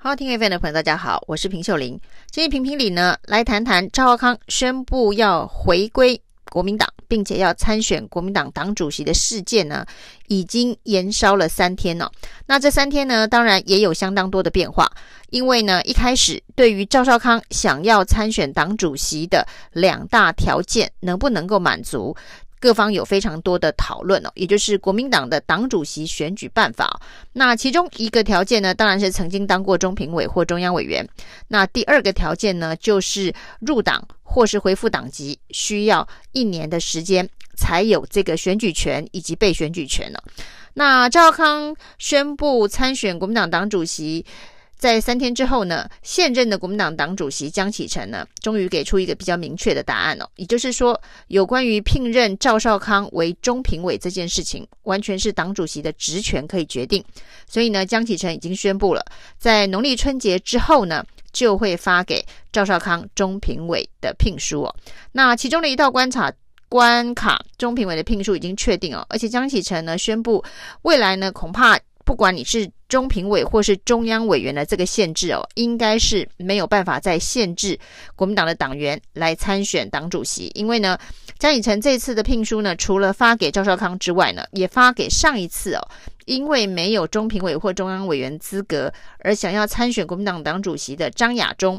好，听 FM 的朋友，大家好，我是平秀玲。今天评评理呢，来谈谈赵少康宣布要回归国民党，并且要参选国民党党主席的事件呢，已经延烧了三天了。那这三天呢，当然也有相当多的变化，因为呢，一开始对于赵少康想要参选党主席的两大条件能不能够满足？各方有非常多的讨论哦，也就是国民党的党主席选举办法。那其中一个条件呢，当然是曾经当过中评委或中央委员。那第二个条件呢，就是入党或是恢复党籍需要一年的时间才有这个选举权以及被选举权呢。那赵康宣布参选国民党党主席。在三天之后呢，现任的国民党党主席江启臣呢，终于给出一个比较明确的答案哦，也就是说，有关于聘任赵少康为中评委这件事情，完全是党主席的职权可以决定。所以呢，江启臣已经宣布了，在农历春节之后呢，就会发给赵少康中评委的聘书哦。那其中的一道关卡关卡，中评委的聘书已经确定哦，而且江启臣呢宣布，未来呢恐怕。不管你是中评委或是中央委员的这个限制哦，应该是没有办法再限制国民党的党员来参选党主席。因为呢，江以诚这次的聘书呢，除了发给赵少康之外呢，也发给上一次哦，因为没有中评委或中央委员资格而想要参选国民党党主席的张亚中。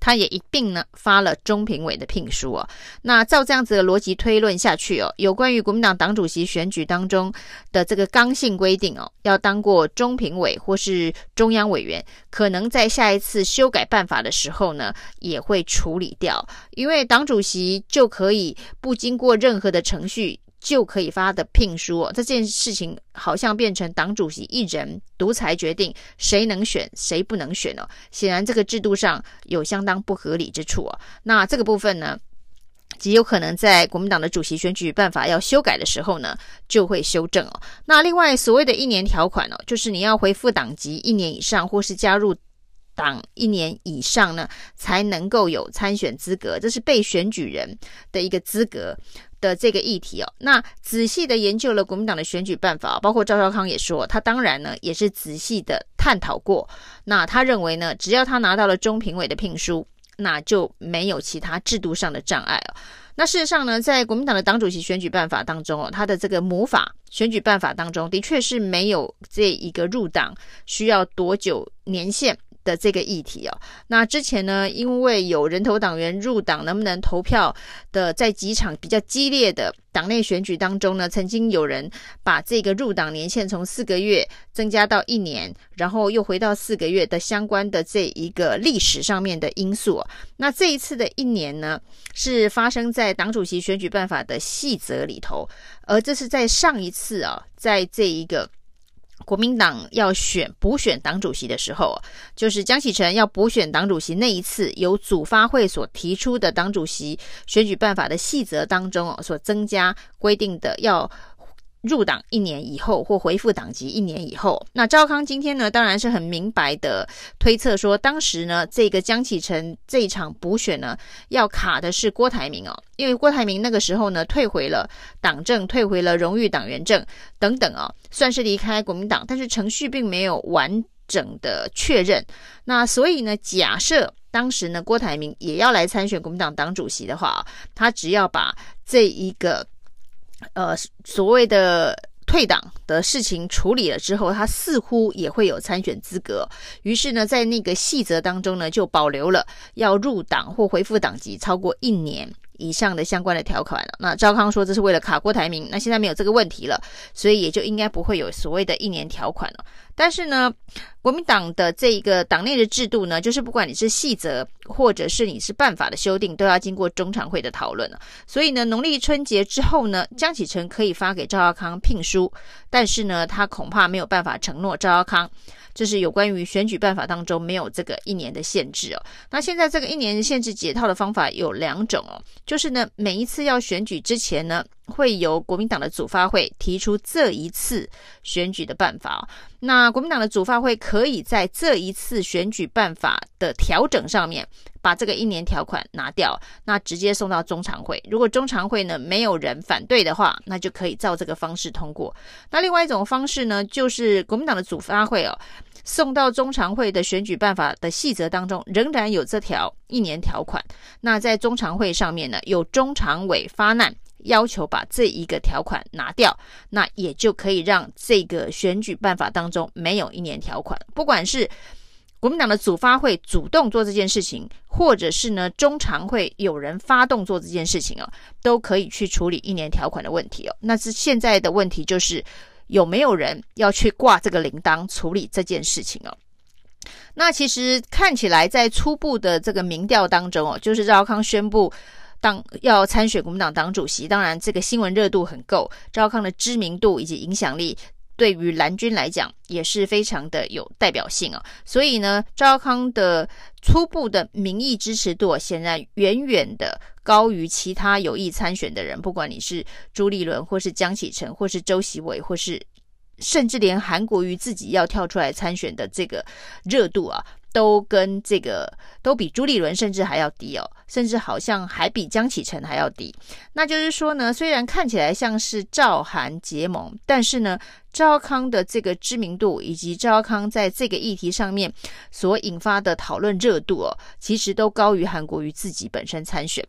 他也一并呢发了中评委的聘书哦。那照这样子的逻辑推论下去哦，有关于国民党党主席选举当中的这个刚性规定哦，要当过中评委或是中央委员，可能在下一次修改办法的时候呢，也会处理掉，因为党主席就可以不经过任何的程序。就可以发的聘书哦，这件事情好像变成党主席一人独裁决定谁能选谁不能选哦。显然这个制度上有相当不合理之处哦。那这个部分呢，极有可能在国民党的主席选举办法要修改的时候呢，就会修正哦。那另外所谓的一年条款哦，就是你要恢复党籍一年以上，或是加入党一年以上呢，才能够有参选资格，这是被选举人的一个资格。的这个议题哦，那仔细的研究了国民党的选举办法，包括赵少康也说，他当然呢也是仔细的探讨过。那他认为呢，只要他拿到了中评委的聘书，那就没有其他制度上的障碍哦。那事实上呢，在国民党的党主席选举办法当中哦，他的这个母法选举办法当中的确是没有这一个入党需要多久年限的这个议题哦，那之前呢，因为有人头党员入党能不能投票的，在几场比较激烈的党内选举当中呢，曾经有人把这个入党年限从四个月增加到一年，然后又回到四个月的相关的这一个历史上面的因素。那这一次的一年呢，是发生在党主席选举办法的细则里头，而这是在上一次啊，在这一个。国民党要选补选党主席的时候，就是江启臣要补选党主席那一次，由组发会所提出的党主席选举办法的细则当中，所增加规定的要。入党一年以后或恢复党籍一年以后，那赵康今天呢，当然是很明白的推测说，当时呢，这个江启臣这一场补选呢，要卡的是郭台铭哦，因为郭台铭那个时候呢，退回了党证，退回了荣誉党员证等等哦，算是离开国民党，但是程序并没有完整的确认。那所以呢，假设当时呢，郭台铭也要来参选国民党党主席的话，他只要把这一个。呃，所谓的退党的事情处理了之后，他似乎也会有参选资格。于是呢，在那个细则当中呢，就保留了要入党或恢复党籍超过一年以上的相关的条款了。那赵康说这是为了卡郭台铭，那现在没有这个问题了，所以也就应该不会有所谓的一年条款了。但是呢，国民党的这一个党内的制度呢，就是不管你是细则或者是你是办法的修订，都要经过中常会的讨论了。所以呢，农历春节之后呢，江启臣可以发给赵少康聘书，但是呢，他恐怕没有办法承诺赵少康。这是有关于选举办法当中没有这个一年的限制哦。那现在这个一年限制解套的方法有两种哦，就是呢，每一次要选举之前呢，会由国民党的组发会提出这一次选举的办法。那国民党的组发会可以在这一次选举办法的调整上面，把这个一年条款拿掉，那直接送到中常会。如果中常会呢，没有人反对的话，那就可以照这个方式通过。那另外一种方式呢，就是国民党的组发会哦。送到中常会的选举办法的细则当中，仍然有这条一年条款。那在中常会上面呢，有中常委发难，要求把这一个条款拿掉，那也就可以让这个选举办法当中没有一年条款。不管是国民党的组发会主动做这件事情，或者是呢中常会有人发动做这件事情哦，都可以去处理一年条款的问题哦。那是现在的问题就是有没有人要去挂这个铃铛处理这件事情哦？那其实看起来在初步的这个民调当中哦，就是赵康宣布当要参选国民党党主席，当然这个新闻热度很够，赵康的知名度以及影响力。对于蓝军来讲也是非常的有代表性啊，所以呢，赵康的初步的民意支持度显然远远的高于其他有意参选的人，不管你是朱立伦，或是江启臣，或是周习伟，或是甚至连韩国瑜自己要跳出来参选的这个热度啊。都跟这个都比朱立伦甚至还要低哦，甚至好像还比江启臣还要低。那就是说呢，虽然看起来像是赵韩结盟，但是呢，赵康的这个知名度以及赵康在这个议题上面所引发的讨论热度哦，其实都高于韩国瑜自己本身参选。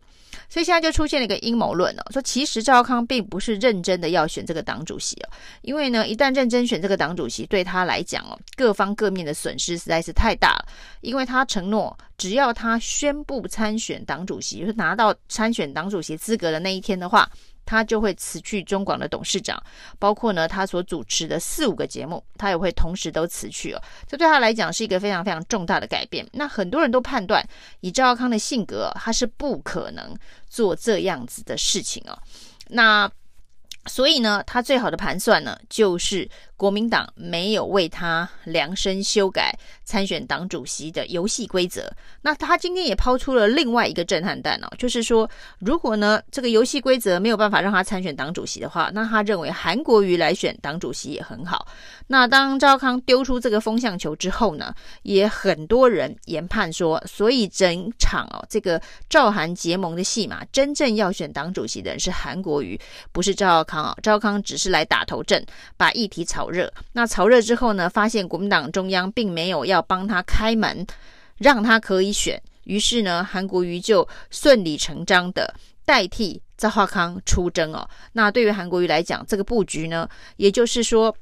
所以现在就出现了一个阴谋论哦，说其实赵康并不是认真的要选这个党主席哦，因为呢，一旦认真选这个党主席，对他来讲哦，各方各面的损失实在是太大了，因为他承诺只要他宣布参选党主席，就是拿到参选党主席资格的那一天的话。他就会辞去中广的董事长，包括呢他所主持的四五个节目，他也会同时都辞去哦。这对他来讲是一个非常非常重大的改变。那很多人都判断，以赵少康的性格，他是不可能做这样子的事情哦。那所以呢，他最好的盘算呢，就是。国民党没有为他量身修改参选党主席的游戏规则。那他今天也抛出了另外一个震撼弹哦，就是说，如果呢这个游戏规则没有办法让他参选党主席的话，那他认为韩国瑜来选党主席也很好。那当赵康丢出这个风向球之后呢，也很多人研判说，所以整场哦这个赵韩结盟的戏码，真正要选党主席的人是韩国瑜，不是赵康啊。赵康只是来打头阵，把议题炒热，那炒热之后呢，发现国民党中央并没有要帮他开门，让他可以选，于是呢，韩国瑜就顺理成章的代替赵化康出征哦。那对于韩国瑜来讲，这个布局呢，也就是说，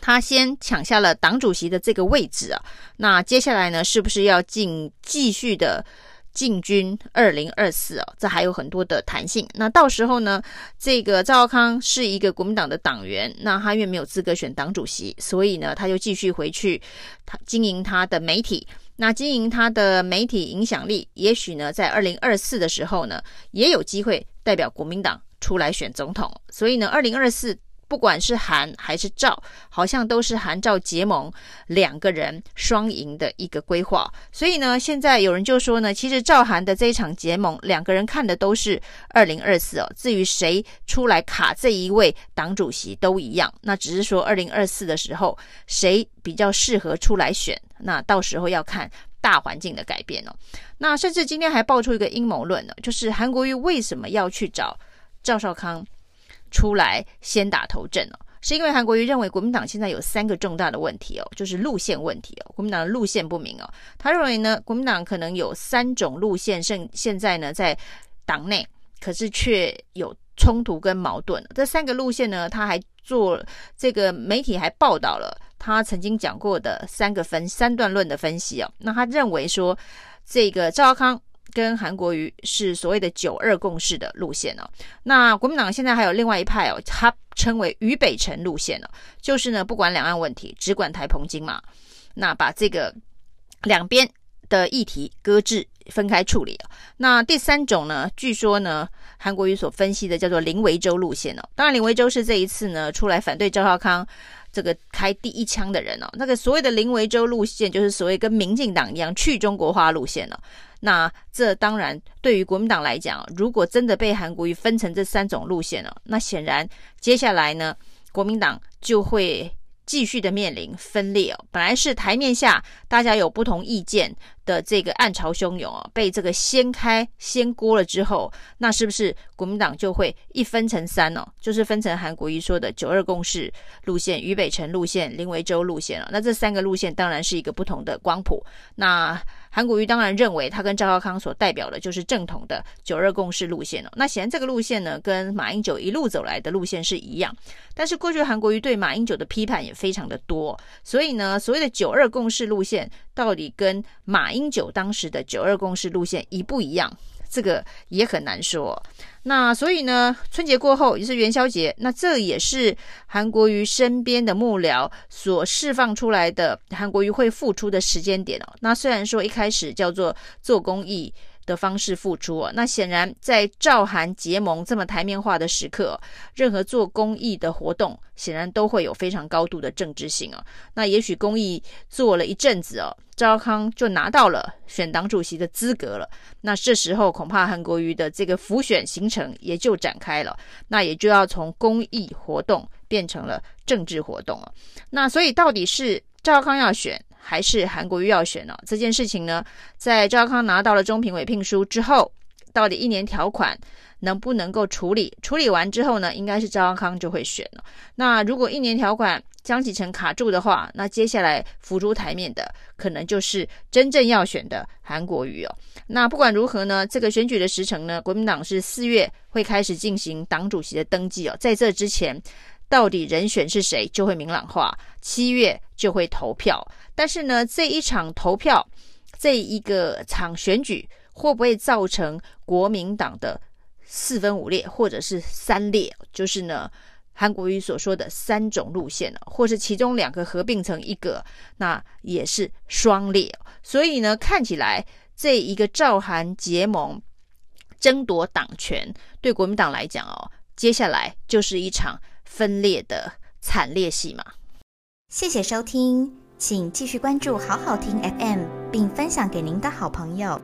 他先抢下了党主席的这个位置啊，那接下来呢，是不是要进继续的？进军二零二四哦，这还有很多的弹性。那到时候呢，这个赵少康是一个国民党的党员，那他因为没有资格选党主席，所以呢，他就继续回去他经营他的媒体。那经营他的媒体影响力，也许呢，在二零二四的时候呢，也有机会代表国民党出来选总统。所以呢，二零二四。不管是韩还是赵，好像都是韩赵结盟两个人双赢的一个规划。所以呢，现在有人就说呢，其实赵韩的这一场结盟，两个人看的都是二零二四哦。至于谁出来卡这一位党主席都一样，那只是说二零二四的时候谁比较适合出来选，那到时候要看大环境的改变哦。那甚至今天还爆出一个阴谋论呢，就是韩国瑜为什么要去找赵少康？出来先打头阵哦，是因为韩国瑜认为国民党现在有三个重大的问题哦，就是路线问题哦，国民党的路线不明哦。他认为呢，国民党可能有三种路线，现现在呢在党内，可是却有冲突跟矛盾。这三个路线呢，他还做这个媒体还报道了他曾经讲过的三个分三段论的分析哦。那他认为说，这个赵康。跟韩国瑜是所谓的九二共识的路线哦，那国民党现在还有另外一派哦，他称为渝北辰路线哦，就是呢不管两岸问题，只管台澎金马，那把这个两边的议题搁置分开处理。那第三种呢，据说呢韩国瑜所分析的叫做林维洲路线哦，当然林维洲是这一次呢出来反对赵少康。这个开第一枪的人哦，那个所谓的林维洲路线，就是所谓跟民进党一样去中国化路线了。那这当然对于国民党来讲，如果真的被韩国瑜分成这三种路线了，那显然接下来呢，国民党就会继续的面临分裂哦。本来是台面下大家有不同意见的这个暗潮汹涌啊，被这个掀开掀锅了之后，那是不是国民党就会一分成三哦？就是分成韩国瑜说的九二共识路线、于北辰路线、林维洲路线了。那这三个路线当然是一个不同的光谱。那韩国瑜当然认为他跟赵少康所代表的就是正统的九二共识路线了。那显然这个路线呢，跟马英九一路走来的路线是一样。但是过去韩国瑜对马英九的批判也非常的多，所以呢，所谓的九二共识路线到底跟马英九当时的九二共识路线一不一样？这个也很难说。那所以呢，春节过后也是元宵节，那这也是韩国瑜身边的幕僚所释放出来的韩国瑜会付出的时间点哦。那虽然说一开始叫做做公益。的方式付出啊，那显然在赵韩结盟这么台面化的时刻，任何做公益的活动，显然都会有非常高度的政治性啊。那也许公益做了一阵子哦，赵康就拿到了选党主席的资格了。那这时候恐怕韩国瑜的这个浮选行程也就展开了，那也就要从公益活动变成了政治活动了。那所以到底是赵康要选？还是韩国瑜要选呢？这件事情呢，在赵康拿到了中评委聘书之后，到底一年条款能不能够处理？处理完之后呢，应该是赵康就会选了。那如果一年条款江启臣卡住的话，那接下来浮出台面的可能就是真正要选的韩国瑜哦。那不管如何呢，这个选举的时程呢，国民党是四月会开始进行党主席的登记哦。在这之前，到底人选是谁就会明朗化，七月就会投票。但是呢，这一场投票，这一个场选举，会不会造成国民党的四分五裂，或者是三裂？就是呢，韩国瑜所说的三种路线呢，或是其中两个合并成一个，那也是双裂。所以呢，看起来这一个赵韩结盟，争夺党权，对国民党来讲哦，接下来就是一场。分裂的惨烈戏码。谢谢收听，请继续关注好好听 FM，并分享给您的好朋友。